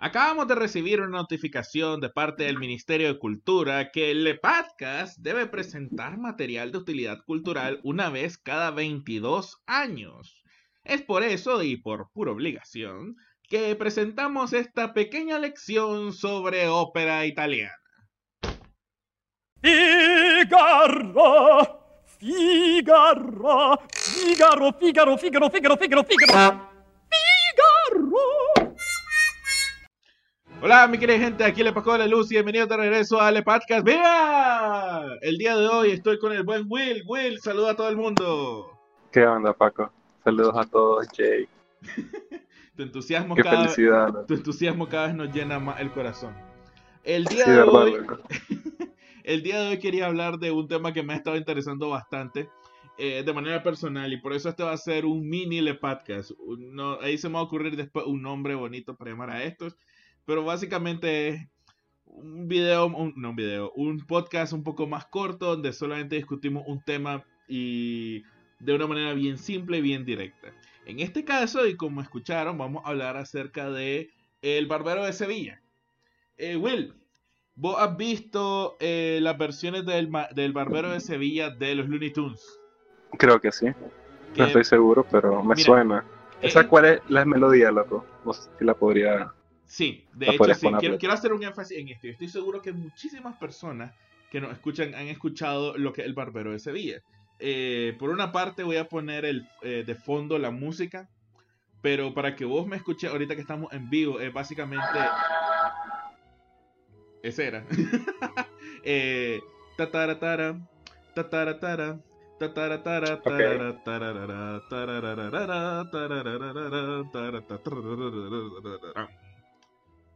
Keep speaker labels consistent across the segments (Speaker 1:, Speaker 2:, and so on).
Speaker 1: Acabamos de recibir una notificación de parte del Ministerio de Cultura que el podcast debe presentar material de utilidad cultural una vez cada 22 años. Es por eso y por pura obligación que presentamos esta pequeña lección sobre ópera italiana.
Speaker 2: Figaro, Figaro, Figaro, Figaro, Figaro, Figaro, Figaro,
Speaker 1: Hola, mi querida gente, aquí le pasó la luz y bienvenidos de regreso a Le Podcast. ¡Viva! El día de hoy estoy con el buen Will. Will, saluda a todo el mundo.
Speaker 3: ¿Qué onda, Paco? Saludos a todos, Jay.
Speaker 1: Tu entusiasmo,
Speaker 3: Qué
Speaker 1: cada,
Speaker 3: felicidad. ¿no?
Speaker 1: tu entusiasmo cada vez nos llena más el corazón. El día
Speaker 3: Sí,
Speaker 1: de
Speaker 3: verdad,
Speaker 1: hoy, el día de hoy quería hablar de un tema que me ha estado interesando bastante eh, de manera personal y por eso este va a ser un mini le podcast. No- ahí se me va a ocurrir después un nombre bonito para llamar a estos, pero básicamente es un video, un- no un video, un podcast un poco más corto donde solamente discutimos un tema y de una manera bien simple y bien directa. En este caso, y como escucharon, vamos a hablar acerca de El Barbero de Sevilla. Eh, Will, ¿vos has visto eh, las versiones del, del Barbero de Sevilla de los Looney Tunes?
Speaker 3: Creo que sí.
Speaker 1: Que-
Speaker 3: No estoy seguro, pero me
Speaker 1: Mira,
Speaker 3: suena.
Speaker 1: eh,
Speaker 3: ¿Esa cuál es la melodía, loco? No sé si la podría...
Speaker 1: Sí, de hecho sí. Quiero, quiero hacer un énfasis en esto. Yo estoy seguro que muchísimas personas que nos escuchan han escuchado lo que es el Barbero de Sevilla. Eh, por una parte voy a poner el, eh, de fondo la música, pero para que vos me escuches ahorita que estamos en vivo, es básicamente... Ese era. eh, tataratara, tataratara, tataratara,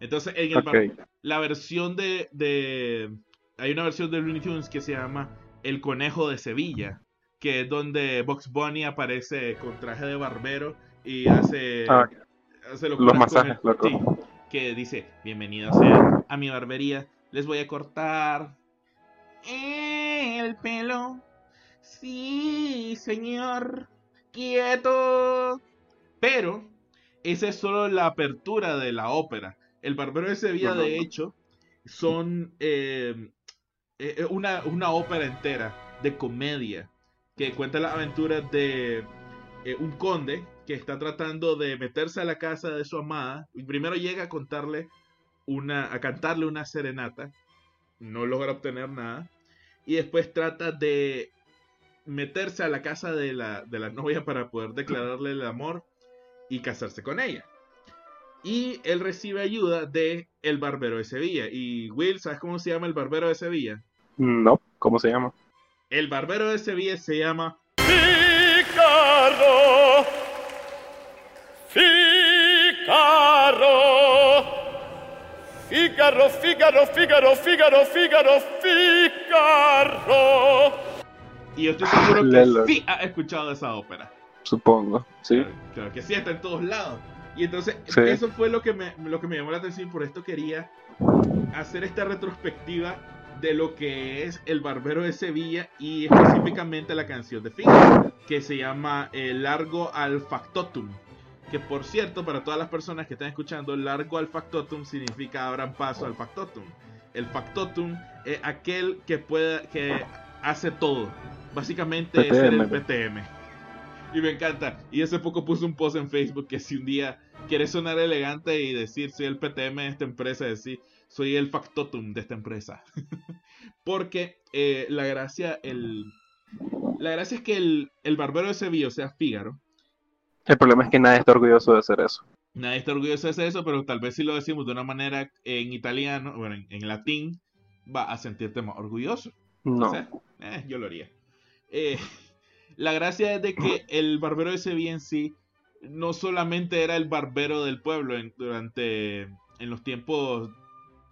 Speaker 1: Entonces, en el
Speaker 3: Ok.
Speaker 1: bar- la versión de, de- Hay una versión de Looney Tunes que se llama El Conejo de Sevilla, que es donde Box Bunny aparece con traje de barbero y hace,
Speaker 3: Ah,
Speaker 1: hace
Speaker 3: los masajes,
Speaker 1: el- sí, que dice, bienvenidos sean a mi barbería, les voy a cortar el pelo. Sí, señor, quieto. Pero esa es solo la apertura de la ópera. El Barbero de Sevilla, de hecho, son eh, eh, una, una ópera entera de comedia que cuenta las aventuras de eh, un conde que está tratando de meterse a la casa de su amada y primero llega a contarle una a cantarle una serenata no logra obtener nada y después trata de meterse a la casa de la, de la novia para poder declararle el amor y casarse con ella y él recibe ayuda de el barbero de Sevilla y Will ¿sabes cómo se llama el barbero de Sevilla?
Speaker 3: No, ¿cómo se llama?
Speaker 1: el barbero de Sevilla se llama
Speaker 2: Figaro, Figaro, Figaro, Figaro, Figaro, Figaro, Figaro, Figaro.
Speaker 1: y yo estoy seguro que
Speaker 3: Lelo.
Speaker 1: sí ha escuchado esa ópera
Speaker 3: Supongo, ¿sí?
Speaker 1: Claro, claro que sí, está en todos lados. Y entonces,
Speaker 3: Sí.
Speaker 1: eso fue lo que, me, lo que me llamó la atención. Por esto quería hacer esta retrospectiva de lo que es El Barbero de Sevilla y específicamente la canción de Figaro, que se llama eh, Largo al Factotum. Que por cierto, para todas las personas que están escuchando, Largo al Factotum significa abran paso al Factotum. El Factotum es aquel que puede, que hace todo. Básicamente es el
Speaker 3: PTM.
Speaker 1: Y me encanta. Y hace poco puse un post en Facebook que si un día quieres sonar elegante y decir soy el PTM de esta empresa, decir soy el factotum de esta empresa. Porque eh, la gracia, el, la gracia es que el, el barbero de Sevilla, o sea, Fígaro,
Speaker 3: El problema es que nadie está orgulloso de hacer eso.
Speaker 1: nadie está orgulloso de hacer eso, pero tal vez si lo decimos de una manera en italiano, bueno, en, en latín, va a sentirte más orgulloso.
Speaker 3: No.
Speaker 1: O sea, eh, yo lo haría. Eh, la gracia es de que el barbero de Sevilla en sí no solamente era el barbero del pueblo en- durante en los tiempos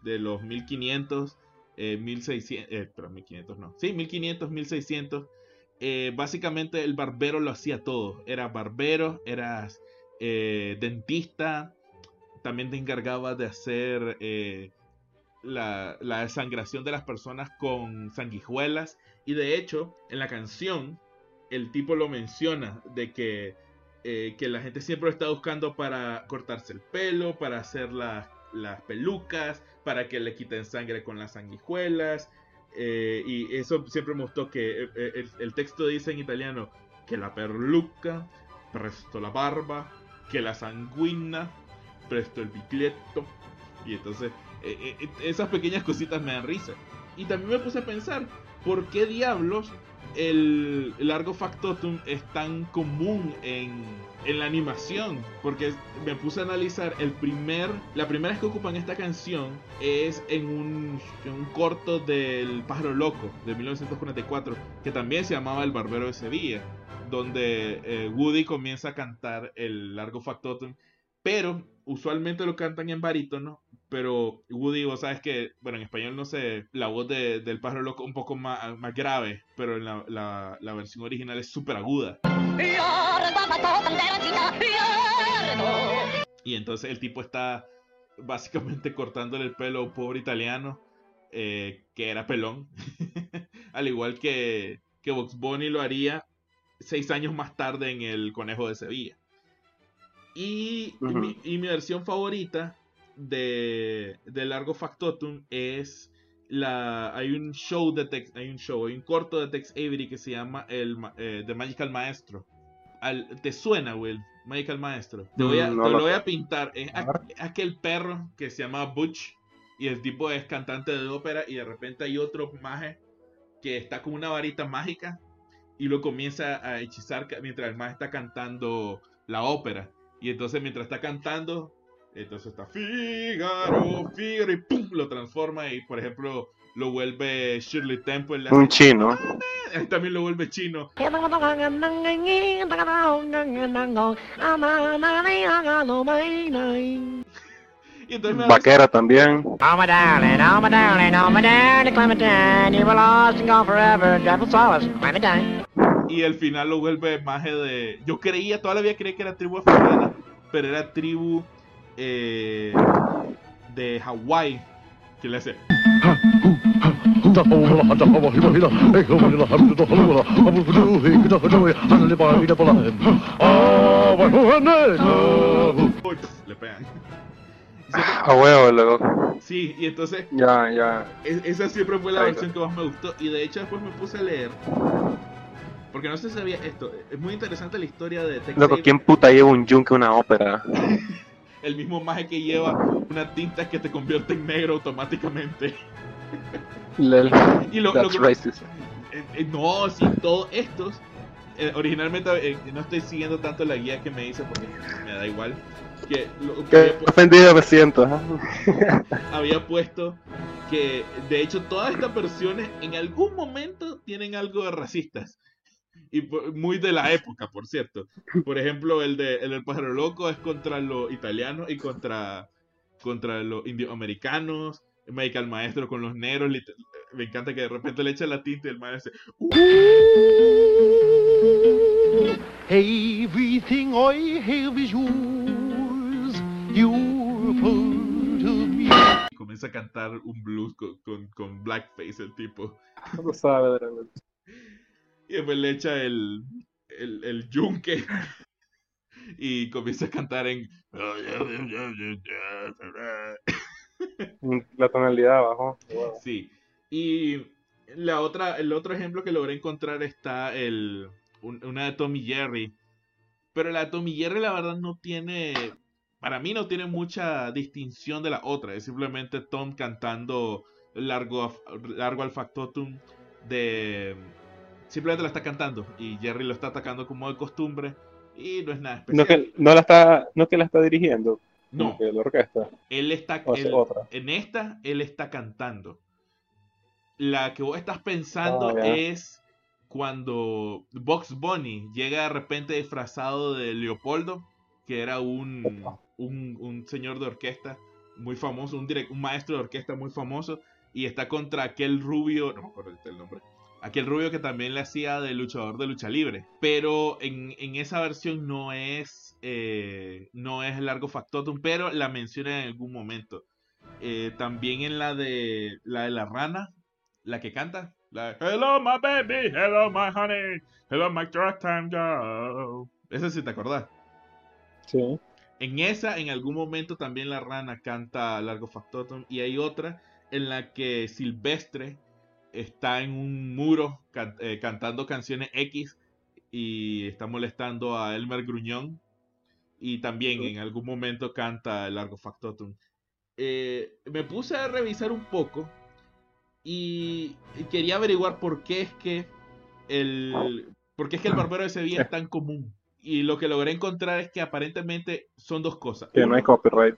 Speaker 1: de los 1500, eh, 1600, eh, pero 1500 no, sí, 1500, 1600. eh, básicamente el barbero lo hacía todo. Era barbero, eras eh, dentista, también te encargabas de hacer eh, la, la desangración de las personas con sanguijuelas. Y de hecho, en la canción, el tipo lo menciona de que, eh, que la gente siempre lo está buscando para cortarse el pelo, para hacer las las pelucas, para que le quiten sangre con las sanguijuelas. eh, y eso siempre me gustó que eh, el, texto dice en italiano que la perluca, presto la barba, que la sanguina, presto el bicletto. Y entonces esas pequeñas cositas me dan risa. Y también me puse a pensar, ¿por qué diablos el largo factotum es tan común en, en la animación? Porque me puse a analizar el primer, la primera vez que ocupan esta canción es en un, un corto del Pájaro Loco de 1944, que también se llamaba El Barbero de Sevilla, donde eh, Woody comienza a cantar el largo factotum, pero usualmente lo cantan en barítono, pero Woody, vos sabes que, bueno, en español no sé, la voz de- del pájaro loco un poco más, más grave, pero en la, la- la versión original es súper aguda. Y entonces el tipo está básicamente cortándole el pelo a un pobre italiano eh, que era pelón. Al igual que, que Box Bunny lo haría seis años más tarde en El Conejo de Sevilla. Y, mi, y mi versión favorita de, de Largo Factotum es la hay un show de Tex, hay un show, hay un corto de Tex Avery que se llama el eh, The Magical Maestro. Al- ¿Te suena, Will? Magical Maestro. Te, voy a,
Speaker 3: Mm, no
Speaker 1: te
Speaker 3: lo
Speaker 1: lo voy a pintar. Es aquel perro que se llama Butch y el tipo es cantante de ópera y de repente hay otro maje que está con una varita mágica y lo comienza a hechizar mientras el maje está cantando la ópera. Y entonces mientras está cantando, entonces está Fígaro, Fígaro y ¡pum! lo transforma y por ejemplo lo vuelve Shirley Temple. le hace-
Speaker 3: Un chino.
Speaker 1: Él también lo vuelve chino. Y entonces
Speaker 3: Vaquera también.
Speaker 1: Y el final lo vuelve maje de. Yo creía, toda la vida creí que era tribu africana, pero era tribu eh, de Hawái. Que le hace. Le pegan.
Speaker 3: A huevo, loco.
Speaker 1: Sí, y entonces
Speaker 3: Ya, ya.
Speaker 1: es- esa siempre fue la versión que más me gustó. Y de hecho después me puse a leer. Porque no se sabía esto. Es muy interesante la historia de Tex
Speaker 3: Loco. ¿quién puta lleva un yunque a una ópera?
Speaker 1: El mismo maje que lleva una tinta que te convierte en negro automáticamente.
Speaker 3: Lel.
Speaker 1: Y lo, lo
Speaker 3: That's
Speaker 1: que-
Speaker 3: racist.
Speaker 1: Eh, eh, no, sí, todos estos. eh, originalmente no estoy siguiendo tanto la guía que me dice porque me da igual. Que lo- pu-
Speaker 3: ofendido me siento.
Speaker 1: había puesto que de hecho todas estas versiones en algún momento tienen algo de racistas. Y muy de la época, por cierto. Por ejemplo, el de el del pájaro loco es contra los italianos y contra, contra los indioamericanos. Medical maestro con los negros. Me encanta que de repente le echa la tinta y el maestro
Speaker 2: Everything I have is yours. You're part of me.
Speaker 1: y comienza a cantar un blues con, con, con blackface el tipo.
Speaker 3: No sabe realmente.
Speaker 1: Y después le echa el, el, el yunque y comienza a cantar en...
Speaker 3: La tonalidad abajo. Wow.
Speaker 1: Sí. Y la otra, el otro ejemplo que logré encontrar está el, un- una de Tommy Jerry. Pero la de Tommy Jerry la verdad no tiene... Para mí no tiene mucha distinción de la otra. Es simplemente Tom cantando largo, largo al factotum de... Simplemente la está cantando y Jerry lo está atacando como de costumbre y no es nada especial.
Speaker 3: No que, no la está, no que la está dirigiendo.
Speaker 1: No,
Speaker 3: que la orquesta.
Speaker 1: él está
Speaker 3: O es
Speaker 1: él-
Speaker 3: otra.
Speaker 1: en esta él está cantando. La que vos estás pensando
Speaker 3: Ah,
Speaker 1: es cuando Box Bunny llega de repente disfrazado de Leopoldo, que era un, un, un señor de orquesta muy famoso, un, direc- un maestro de orquesta muy famoso, y está contra aquel rubio, no me acuerdo el nombre, aquel rubio que también le hacía de luchador de lucha libre. Pero en, en esa versión no es, eh, no es el largo factotum, pero la menciona en algún momento. Eh, también en la de la de la rana, la que canta. La de, Hello my baby, hello my honey, hello my drug time girl. Esa sí te acordás.
Speaker 3: Sí.
Speaker 1: En esa, en algún momento también la rana canta Largo Factotum. Y hay otra en la que Silvestre está en un muro can- eh, cantando canciones X y está molestando a Elmer Gruñón. Y también en algún momento canta el Largo Factotum. Eh, me puse a revisar un poco y quería averiguar por qué es que el por qué es que el barbero de Sevilla es tan común. Y lo que logré encontrar es que aparentemente son dos cosas.
Speaker 3: Que no hay copyright.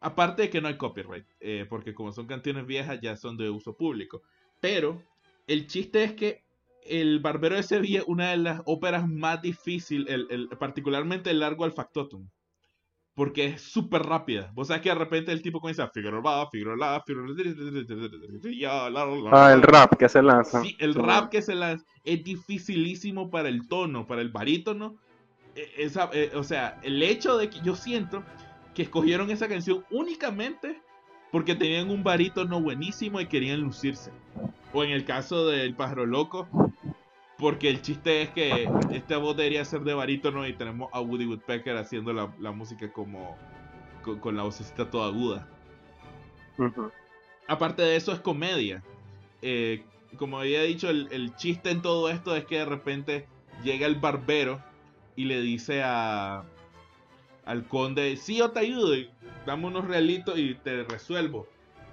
Speaker 1: Aparte de que no hay copyright, eh, porque como son canciones viejas ya son de uso público. Pero el chiste es que el Barbero de Sevilla es una de las óperas más difíciles, el, el- particularmente el largo al factotum. Porque es súper rápida. Vos sabés que de repente el tipo comienza Figaro la, Figaro
Speaker 3: Ah, el rap que se lanza.
Speaker 1: Sí, el rap que se lanza es dificilísimo para el tono, para el barítono. E- Esa, eh, o sea, el hecho de que yo siento que escogieron esa canción únicamente porque tenían un barítono buenísimo y querían lucirse. O en el caso del pájaro loco, porque el chiste es que esta voz debería ser de barítono y tenemos a Woody Woodpecker haciendo la, la música como con, con la vocecita toda aguda. Aparte de eso es comedia. Eh, como había dicho, el, el chiste en todo esto es que de repente llega el barbero y le dice a al conde, sí, yo te ayudo, y dame unos realitos y te resuelvo.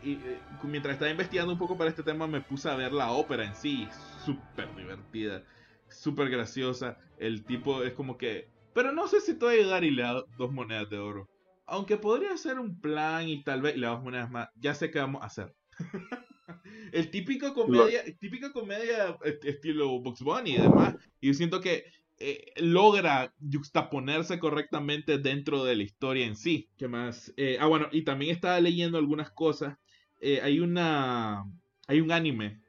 Speaker 1: Y eh, mientras estaba investigando un poco para este tema me puse a ver la ópera en sí, súper divertida, súper graciosa. El tipo es como que, pero no sé si te voy a ayudar y le da dos monedas de oro. Aunque podría ser un plan y tal vez y le das monedas más. Ya sé qué vamos a hacer. el típico comedia, típica comedia est- estilo Bugs Bunny y demás. Y yo siento que eh, logra juxtaponerse correctamente dentro de la historia en sí. ¿Qué más? Eh, ah, bueno, y también estaba leyendo algunas cosas. Eh, hay una. Hay un anime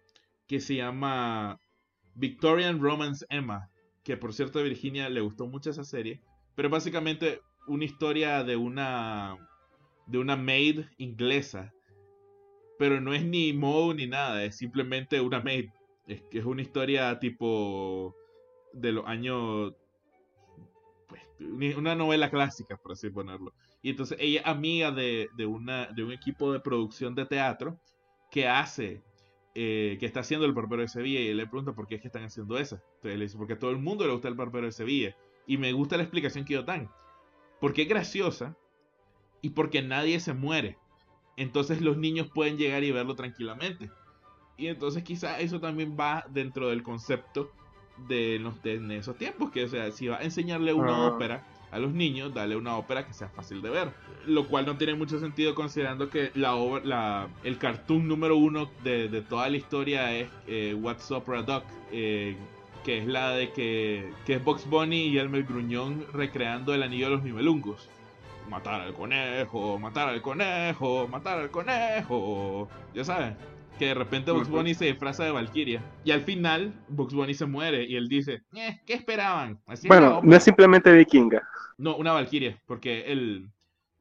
Speaker 1: que se llama Victorian Romance Emma. Que por cierto a Virginia le gustó mucho esa serie. Pero básicamente una historia de una. de una maid inglesa. Pero no es ni Moe ni nada, es simplemente una maid. Es, es una historia tipo de los años. Pues, una novela clásica, por así ponerlo. Y entonces ella es amiga de, de, una, de un equipo de producción de teatro que hace, eh, que está haciendo el Barbero de Sevilla. Y él le pregunta por qué es que están haciendo eso. Entonces le dice, porque a todo el mundo le gusta el Barbero de Sevilla. Y me gusta la explicación que ellos dan. Porque es graciosa y porque nadie se muere. Entonces los niños pueden llegar y verlo tranquilamente. Y entonces quizá eso también va dentro del concepto de, los, de en esos tiempos. Que o sea, si va a enseñarle una
Speaker 3: Ah.
Speaker 1: ópera a los niños, dale una ópera que sea fácil de ver. Lo cual no tiene mucho sentido considerando que la, obra- la el cartoon número uno de, de toda la historia es eh, What's Opera Doc. eh, que es la de que, que es Box Bunny y Elmer Gruñón recreando el anillo de los nivelungos. Matar al conejo, matar al conejo, matar al conejo. Ya saben, que de repente Box
Speaker 3: Ujú.
Speaker 1: Bunny se disfraza de Valkyria. Y al final, Box Bunny se muere y él dice, eh, ¿qué esperaban? Así
Speaker 3: Bueno,
Speaker 1: ópera".
Speaker 3: no es simplemente vikinga.
Speaker 1: No, una Valkyria, porque el,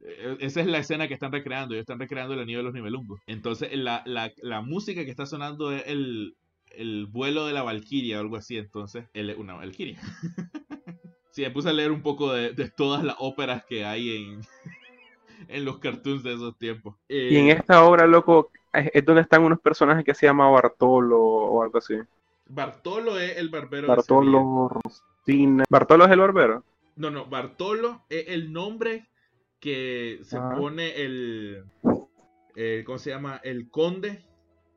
Speaker 1: eh, esa es la escena que están recreando. Ellos están recreando el anillo de los nivelungos. Entonces, la, la, la música que está sonando es el, el vuelo de la Valkyria o algo así. Entonces, él es una Valkyria. sí, me puse a leer un poco de, de todas las óperas que hay en, en los cartoons de esos tiempos.
Speaker 3: Y en
Speaker 1: Eh,
Speaker 3: esta obra, loco, es, donde están unos personajes que se llama Bartolo o algo así.
Speaker 1: Bartolo es el barbero. de.
Speaker 3: Bartolo, Rosina. Bartolo es el barbero.
Speaker 1: No, no, Bartolo es el nombre que se
Speaker 3: Ah.
Speaker 1: pone el, ¿cómo se llama? El conde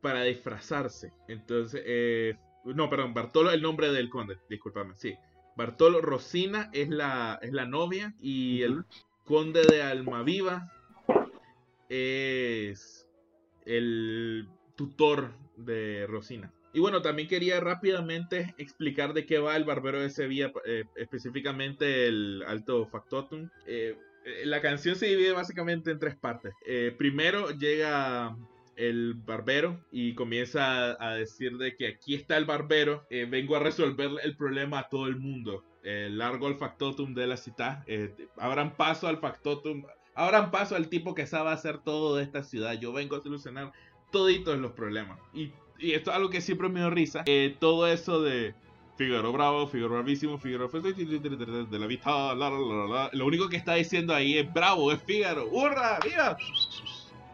Speaker 1: para disfrazarse. Entonces, eh, no, perdón, Bartolo es el nombre del conde, discúlpame, sí. Bartolo Rosina es la, es la novia y el. Conde de Almaviva es el tutor de Rosina. Y bueno, también quería rápidamente explicar de qué va el Barbero de Sevilla, eh, específicamente el Alto Factotum. Eh, eh, la canción se divide básicamente en tres partes. Primero llega el barbero y comienza a, a decir de que aquí está el barbero, eh, vengo a resolver el problema a todo el mundo. Eh, largo al factotum de la ciudad, eh, abran paso al factotum, abran paso al tipo que sabe hacer todo de esta ciudad. Yo vengo a solucionar toditos los problemas. Y, y esto es algo que siempre me dio risa. eh, todo eso de Figaro bravo, Figaro bravísimo, Figaro de la vista, la, la, la, la. Lo único que está diciendo ahí es bravo, es Figaro. ¡Hurra! ¡Viva!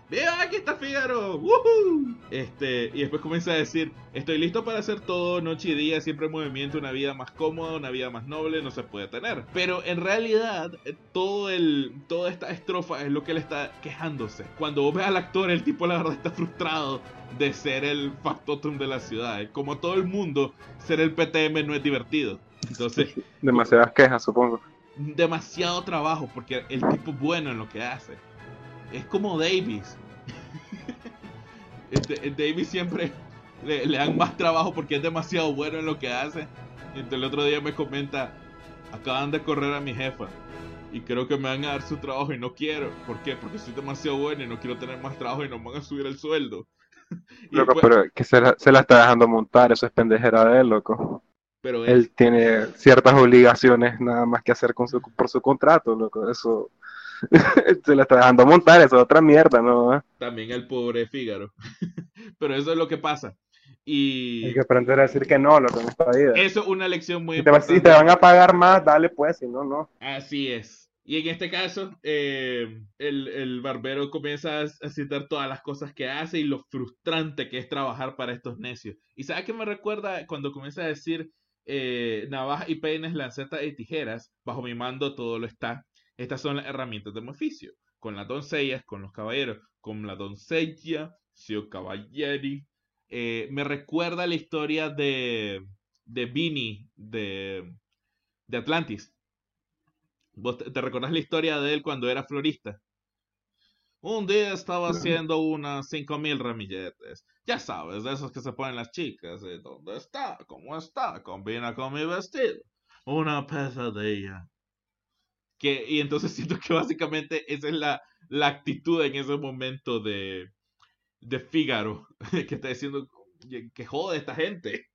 Speaker 1: ¡Viva! ¡Aquí está Figaro! ¡Woohoo! Este, y después comienza a decir: Estoy listo para hacer todo, noche y día, siempre en movimiento, una vida más cómoda, una vida más noble, no se puede tener. Pero en realidad, eh, todo el, toda esta estrofa es lo que él está quejándose. Cuando vos ves al actor, el tipo la verdad está frustrado de ser el factotum de la ciudad. Como todo el mundo, ser el PTM no es divertido. Entonces,
Speaker 3: Demasiadas quejas, supongo.
Speaker 1: demasiado trabajo porque el tipo es bueno en lo que hace. Es como Davis. Este, Davis siempre le, le dan más trabajo porque es demasiado bueno en lo que hace. Entonces el otro día me comenta, acaban de correr a mi jefa y creo que me van a dar su trabajo y no quiero. ¿Por qué? Porque soy demasiado bueno y no quiero tener más trabajo y no me van a subir el sueldo. Y
Speaker 3: Loco,
Speaker 1: después-
Speaker 3: pero que se la, se la está dejando montar, eso es pendejera de él, loco.
Speaker 1: pero es-
Speaker 3: Él tiene ciertas obligaciones nada más que hacer con su, por su contrato, loco. Eso se la está dejando montar, eso es otra mierda, ¿no?
Speaker 1: también el pobre Fígaro. pero eso es lo que pasa. Y
Speaker 3: Hay que aprender a decir que no, loco, en esta vida.
Speaker 1: eso es una lección muy
Speaker 3: Si te, va- si
Speaker 1: importante.
Speaker 3: te van a pagar más, dale pues, si no, no.
Speaker 1: Así es. Y en este caso, eh, el, el barbero comienza a, citar todas las cosas que hace y lo frustrante que es trabajar para estos necios. ¿Y sabe qué me recuerda cuando comienza a decir eh, navaja y peines, lancetas y tijeras? Bajo mi mando todo lo está. Estas son las herramientas de mi oficio. Con las doncellas, con los caballeros, con la doncella, sio caballeri. Eh, me recuerda la historia de, de Vinny de, de Atlantis. ¿Vos te, te recordás la historia de él cuando era florista? Un día estaba haciendo unas 5000 ramilletes. Ya sabes, de esos que se ponen las chicas. ¿Dónde está? ¿Cómo está? Combina con mi vestido. Una pesadilla. Que, y entonces siento que básicamente esa es la, la actitud en ese momento de, de Fígaro. Que está diciendo que jode esta gente.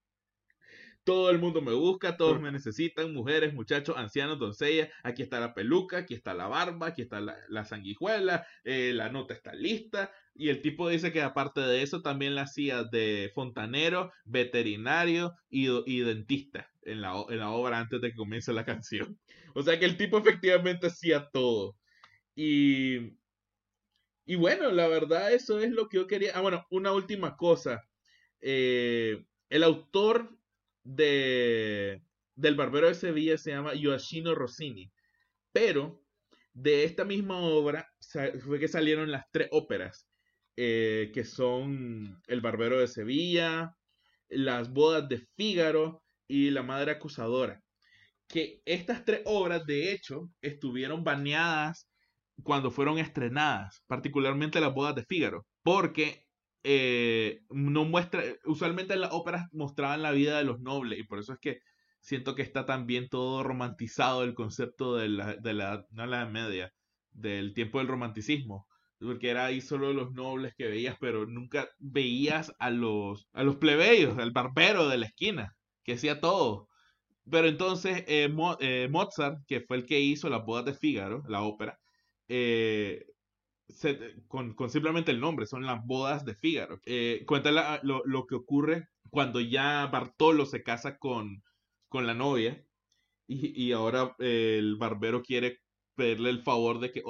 Speaker 1: Todo el mundo me busca, todos me necesitan, mujeres, muchachos, ancianos, doncellas. Aquí está la peluca, aquí está la barba, aquí está la, la sanguijuela, eh, la nota está lista. Y el tipo dice que aparte de eso también la hacía de fontanero, veterinario y, dentista en la, obra antes de que comience la canción. O sea que el tipo efectivamente hacía todo. Y, bueno, la verdad eso es lo que yo quería. Ah, bueno, una última cosa. Eh, el autor de, del Barbero de Sevilla se llama Yoshino Rossini. Pero de esta misma obra fue que salieron las tres óperas, eh, que son El Barbero de Sevilla, Las Bodas de Fígaro y La Madre Acusadora. Que estas tres obras, de hecho, estuvieron baneadas cuando fueron estrenadas, particularmente Las Bodas de Fígaro, porque eh, no muestra, usualmente en las óperas mostraban la vida de los nobles y por eso es que siento que está también todo romantizado el concepto de la, de la, no la media, del tiempo del romanticismo, porque era ahí solo los nobles que veías, pero nunca veías a los, a los plebeyos, al barbero de la esquina, que hacía todo. Pero entonces eh, eh, Mozart, que fue el que hizo las bodas de Fígaro, la ópera, eh, con, con simplemente el nombre, son las bodas de Fígaro. Cuenta la- lo, lo que ocurre cuando ya Bartolo se casa con, con la novia y, y ahora el barbero quiere pedirle el favor de que,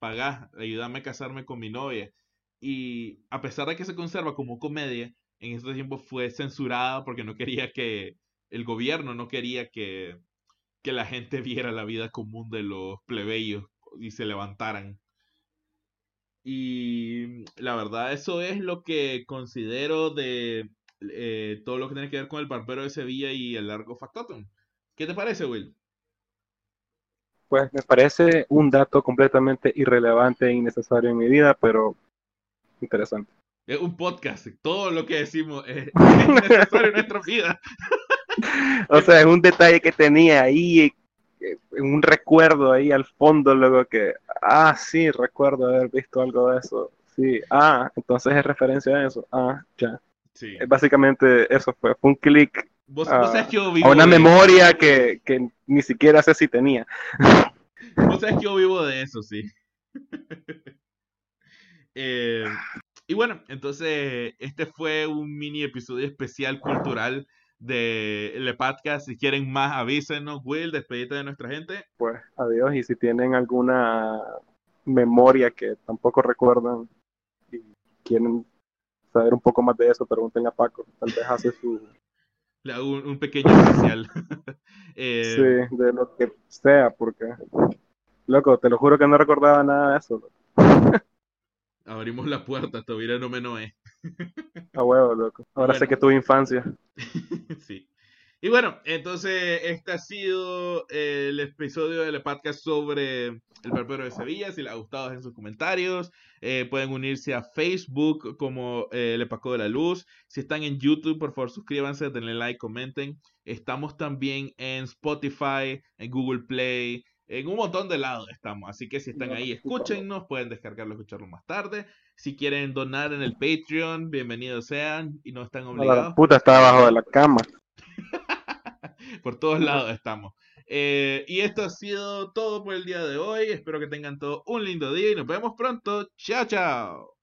Speaker 1: paga, ayúdame a casarme con mi novia. Y a pesar de que se conserva como comedia, en ese tiempo fue censurada porque no quería que, el gobierno no quería que, que la gente viera la vida común de los plebeyos y se levantaran. Y la verdad, eso es lo que considero de eh, todo lo que tiene que ver con el barbero de Sevilla y el largo factotum. ¿Qué te parece, Will?
Speaker 3: Pues me parece un dato completamente irrelevante e innecesario en mi vida, pero interesante.
Speaker 1: Es un podcast. Todo lo que decimos es, es necesario en nuestra vida.
Speaker 3: O sea, es un detalle que tenía ahí, eh, un recuerdo ahí al fondo, luego que, ah, sí, recuerdo haber visto algo de eso. Sí, ah, entonces es referencia a eso. Ah, ya.
Speaker 1: Sí.
Speaker 3: Eh, Básicamente eso fue, fue un clic
Speaker 1: Vos,
Speaker 3: a,
Speaker 1: vos sabés que yo
Speaker 3: a
Speaker 1: vivo
Speaker 3: una
Speaker 1: de-
Speaker 3: memoria que, que ni siquiera sé si tenía.
Speaker 1: Vos sabés que yo vivo de eso, sí. Eh, y bueno, entonces este fue un mini episodio especial cultural de podcast. Si quieren más, avísenos. Will, despedite de nuestra gente.
Speaker 3: Pues adiós. Y si tienen alguna memoria que tampoco recuerdan y quieren saber un poco más de eso, pregunten a Paco. Tal vez hace su.
Speaker 1: Le hago un, un pequeño especial. Eh,
Speaker 3: Sí, de lo que sea, porque. Loco, te lo juro que no recordaba nada de eso.
Speaker 1: Abrimos la puerta, todavía no me noé.
Speaker 3: A huevo, loco. Ahora sé que tuve infancia.
Speaker 1: sí. Y bueno, entonces este ha sido el episodio del podcast sobre el barbero de Sevilla. Si les ha gustado, dejen sus comentarios. Eh, pueden unirse a Facebook como eh, Le Paco de la Luz. Si están en YouTube, por favor suscríbanse, denle like, comenten. Estamos también en Spotify, en Google Play, en un montón de lados estamos. Así que si están ahí, escúchennos, pueden descargarlo, escucharlo más tarde. Si quieren donar en el Patreon, bienvenidos sean y no están
Speaker 3: A la
Speaker 1: obligados.
Speaker 3: puta estaba abajo de la cama.
Speaker 1: Por todos lados estamos. Eh, y esto ha sido todo por el día de hoy. Espero que tengan todos un lindo día y nos vemos pronto. Chao, chao.